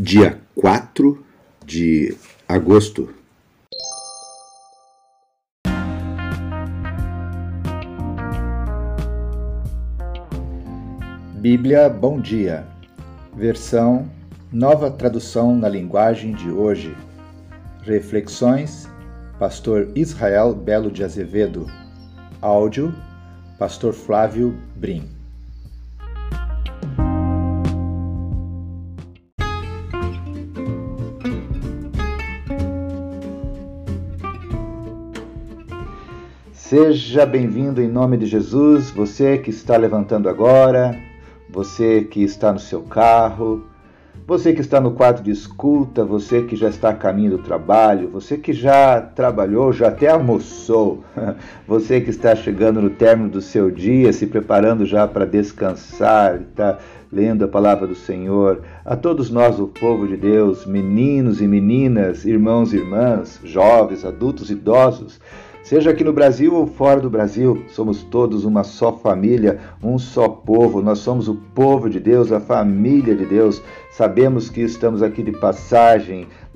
dia 4 de agosto. Bíblia Bom Dia, versão Nova Tradução na Linguagem de Hoje. Reflexões, Pastor Israel Belo de Azevedo. Áudio, Pastor Flávio Brim. Seja bem-vindo em nome de Jesus, você que está levantando agora, você que está no seu carro, você que está no quarto de escuta, você que já está a caminho do trabalho, você que já trabalhou, já até almoçou, você que está chegando no término do seu dia, se preparando já para descansar, está lendo a palavra do Senhor, a todos nós, o povo de Deus, meninos e meninas, irmãos e irmãs, jovens, adultos, idosos, Seja aqui no Brasil ou fora do Brasil, somos todos uma só família, um só povo. Nós somos o povo de Deus, a família de Deus. Sabemos que estamos aqui de passagem.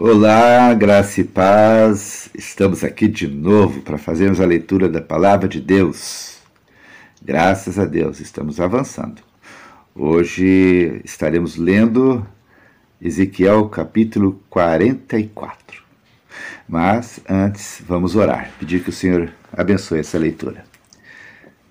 Olá, graça e paz. Estamos aqui de novo para fazermos a leitura da palavra de Deus. Graças a Deus, estamos avançando. Hoje estaremos lendo Ezequiel capítulo 44. Mas antes, vamos orar, pedir que o Senhor abençoe essa leitura.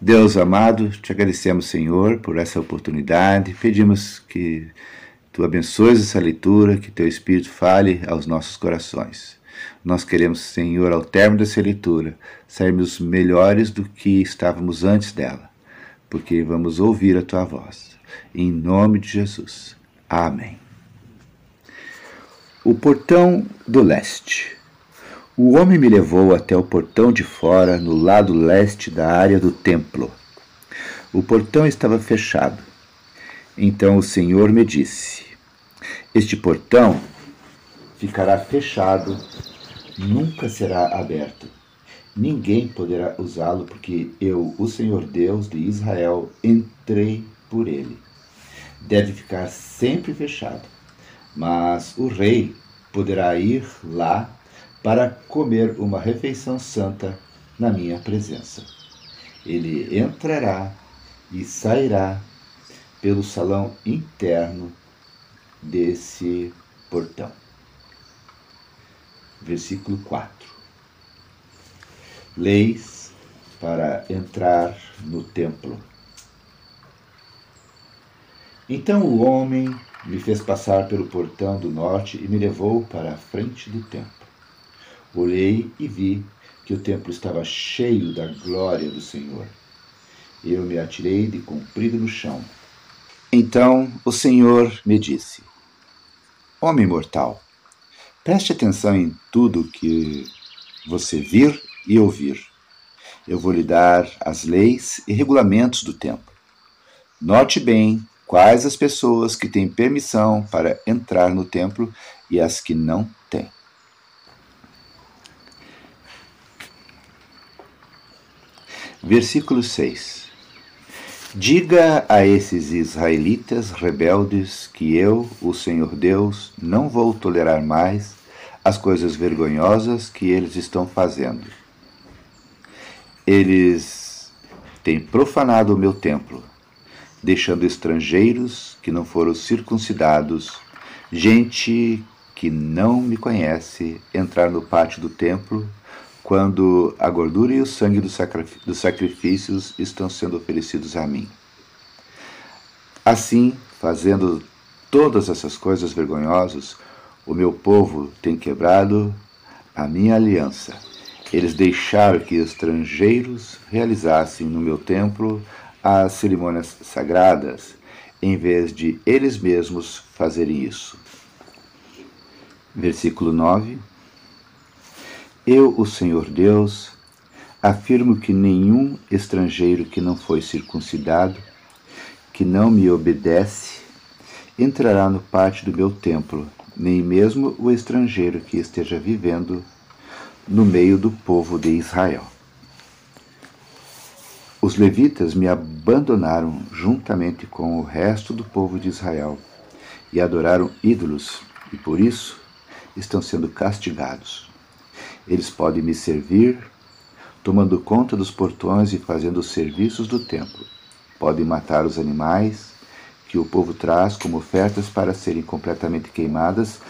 Deus amado, te agradecemos, Senhor, por essa oportunidade. Pedimos que Tu abençoes essa leitura, que Teu Espírito fale aos nossos corações. Nós queremos, Senhor, ao término dessa leitura, sairmos melhores do que estávamos antes dela, porque vamos ouvir a Tua voz. Em nome de Jesus. Amém. O portão do leste. O homem me levou até o portão de fora, no lado leste da área do templo. O portão estava fechado então o Senhor me disse: Este portão ficará fechado, nunca será aberto. Ninguém poderá usá-lo, porque eu, o Senhor Deus de Israel, entrei por ele. Deve ficar sempre fechado, mas o rei poderá ir lá para comer uma refeição santa na minha presença. Ele entrará e sairá pelo salão interno desse portão. Versículo 4. Leis para entrar no templo. Então o homem me fez passar pelo portão do norte e me levou para a frente do templo. Olhei e vi que o templo estava cheio da glória do Senhor. Eu me atirei de comprido no chão então o Senhor me disse: Homem mortal, preste atenção em tudo que você vir e ouvir. Eu vou lhe dar as leis e regulamentos do templo. Note bem quais as pessoas que têm permissão para entrar no templo e as que não têm. Versículo 6 Diga a esses israelitas rebeldes que eu, o Senhor Deus, não vou tolerar mais as coisas vergonhosas que eles estão fazendo. Eles têm profanado o meu templo, deixando estrangeiros que não foram circuncidados, gente que não me conhece, entrar no pátio do templo quando a gordura e o sangue dos sacrifícios estão sendo oferecidos a mim. Assim, fazendo todas essas coisas vergonhosas, o meu povo tem quebrado a minha aliança. Eles deixaram que estrangeiros realizassem no meu templo as cerimônias sagradas, em vez de eles mesmos fazerem isso. Versículo 9: Eu, o Senhor Deus, afirmo que nenhum estrangeiro que não foi circuncidado, que não me obedece, entrará no pátio do meu templo, nem mesmo o estrangeiro que esteja vivendo no meio do povo de Israel. Os levitas me abandonaram juntamente com o resto do povo de Israel e adoraram ídolos, e por isso estão sendo castigados. Eles podem me servir, tomando conta dos portões e fazendo os serviços do templo. Podem matar os animais que o povo traz como ofertas para serem completamente queimadas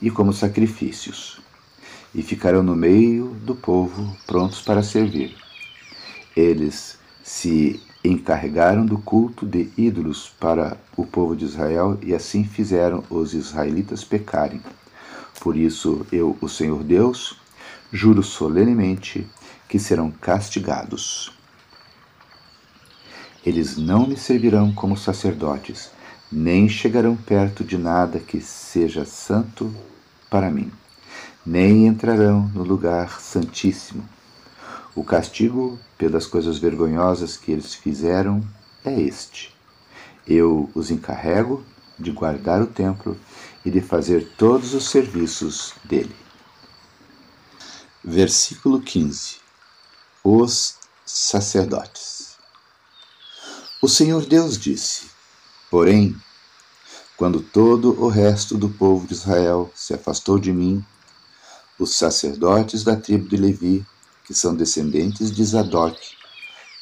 e como sacrifícios, e ficarão no meio do povo prontos para servir. Eles se encarregaram do culto de ídolos para o povo de Israel e assim fizeram os israelitas pecarem. Por isso eu, o Senhor Deus, juro solenemente que serão castigados. Eles não me servirão como sacerdotes, nem chegarão perto de nada que seja santo para mim, nem entrarão no lugar santíssimo o castigo pelas coisas vergonhosas que eles fizeram é este: eu os encarrego de guardar o templo e de fazer todos os serviços dele. Versículo 15: Os sacerdotes. O Senhor Deus disse: Porém, quando todo o resto do povo de Israel se afastou de mim, os sacerdotes da tribo de Levi que são descendentes de Zadok,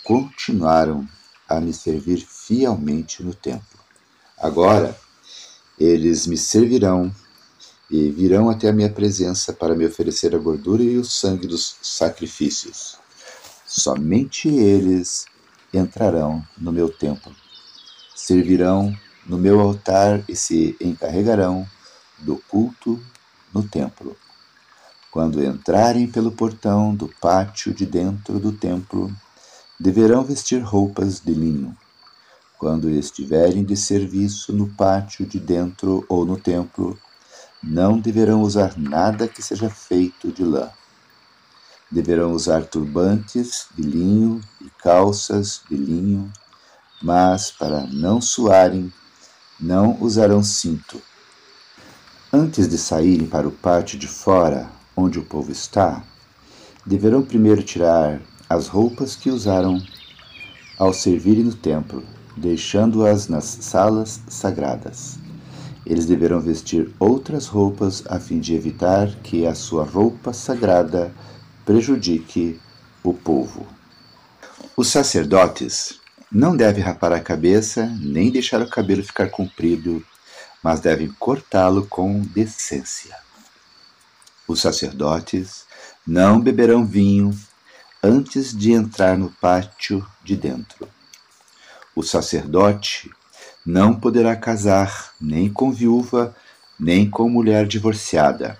continuaram a me servir fielmente no templo. Agora, eles me servirão e virão até a minha presença para me oferecer a gordura e o sangue dos sacrifícios. Somente eles entrarão no meu templo, servirão no meu altar e se encarregarão do culto no templo. Quando entrarem pelo portão do pátio de dentro do templo, deverão vestir roupas de linho. Quando estiverem de serviço no pátio de dentro ou no templo, não deverão usar nada que seja feito de lã. Deverão usar turbantes de linho e calças de linho, mas para não suarem, não usarão cinto. Antes de saírem para o pátio de fora, onde o povo está, deverão primeiro tirar as roupas que usaram ao servirem no templo, deixando-as nas salas sagradas. Eles deverão vestir outras roupas a fim de evitar que a sua roupa sagrada prejudique o povo. Os sacerdotes não devem rapar a cabeça nem deixar o cabelo ficar comprido, mas devem cortá-lo com decência. Os sacerdotes não beberão vinho antes de entrar no pátio de dentro. O sacerdote não poderá casar nem com viúva, nem com mulher divorciada,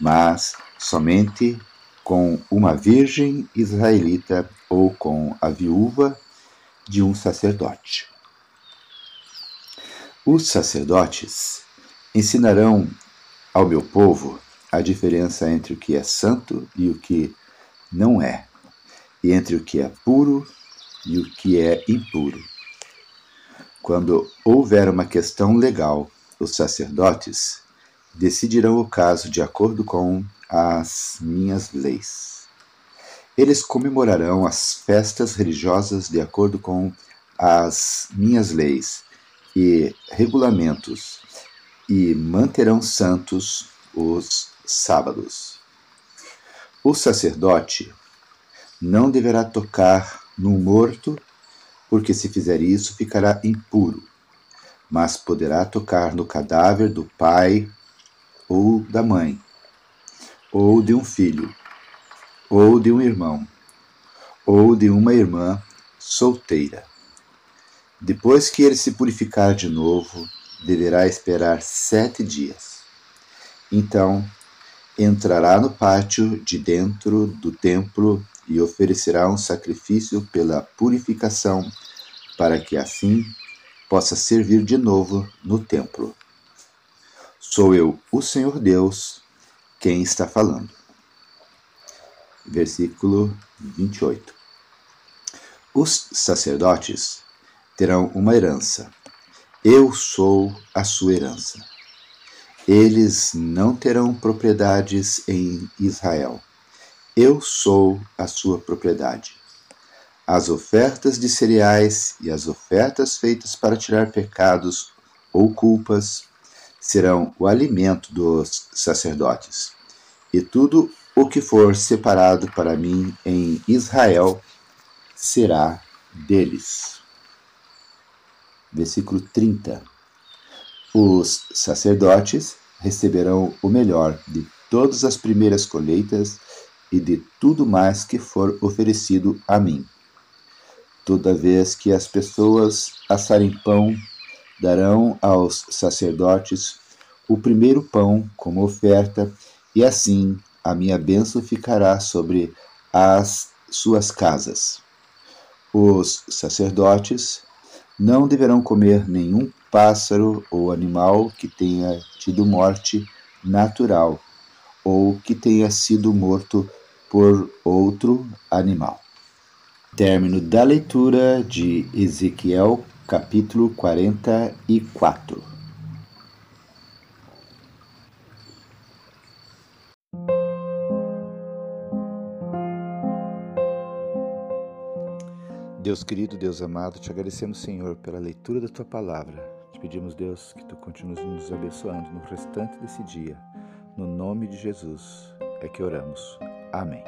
mas somente com uma virgem israelita ou com a viúva de um sacerdote. Os sacerdotes ensinarão ao meu povo a diferença entre o que é santo e o que não é, e entre o que é puro e o que é impuro. Quando houver uma questão legal, os sacerdotes decidirão o caso de acordo com as minhas leis. Eles comemorarão as festas religiosas de acordo com as minhas leis e regulamentos e manterão santos os sábados. O sacerdote não deverá tocar no morto, porque se fizer isso ficará impuro, mas poderá tocar no cadáver do pai ou da mãe, ou de um filho, ou de um irmão, ou de uma irmã solteira. Depois que ele se purificar de novo, deverá esperar sete dias. Então entrará no pátio de dentro do templo e oferecerá um sacrifício pela purificação, para que assim possa servir de novo no templo. Sou eu, o Senhor Deus, quem está falando. Versículo 28. Os sacerdotes terão uma herança. Eu sou a sua herança. Eles não terão propriedades em Israel. Eu sou a sua propriedade. As ofertas de cereais e as ofertas feitas para tirar pecados ou culpas serão o alimento dos sacerdotes. E tudo o que for separado para mim em Israel será deles. Versículo 30. Os sacerdotes receberão o melhor de todas as primeiras colheitas e de tudo mais que for oferecido a mim. Toda vez que as pessoas assarem pão, darão aos sacerdotes o primeiro pão como oferta, e assim a minha bênção ficará sobre as suas casas. Os sacerdotes não deverão comer nenhum pássaro ou animal que tenha tido morte natural ou que tenha sido morto por outro animal. Término da leitura de Ezequiel, capítulo 44. Deus querido, Deus amado, te agradecemos, Senhor, pela leitura da tua palavra. Te pedimos, Deus, que tu continues nos abençoando no restante desse dia. No nome de Jesus é que oramos. Amém.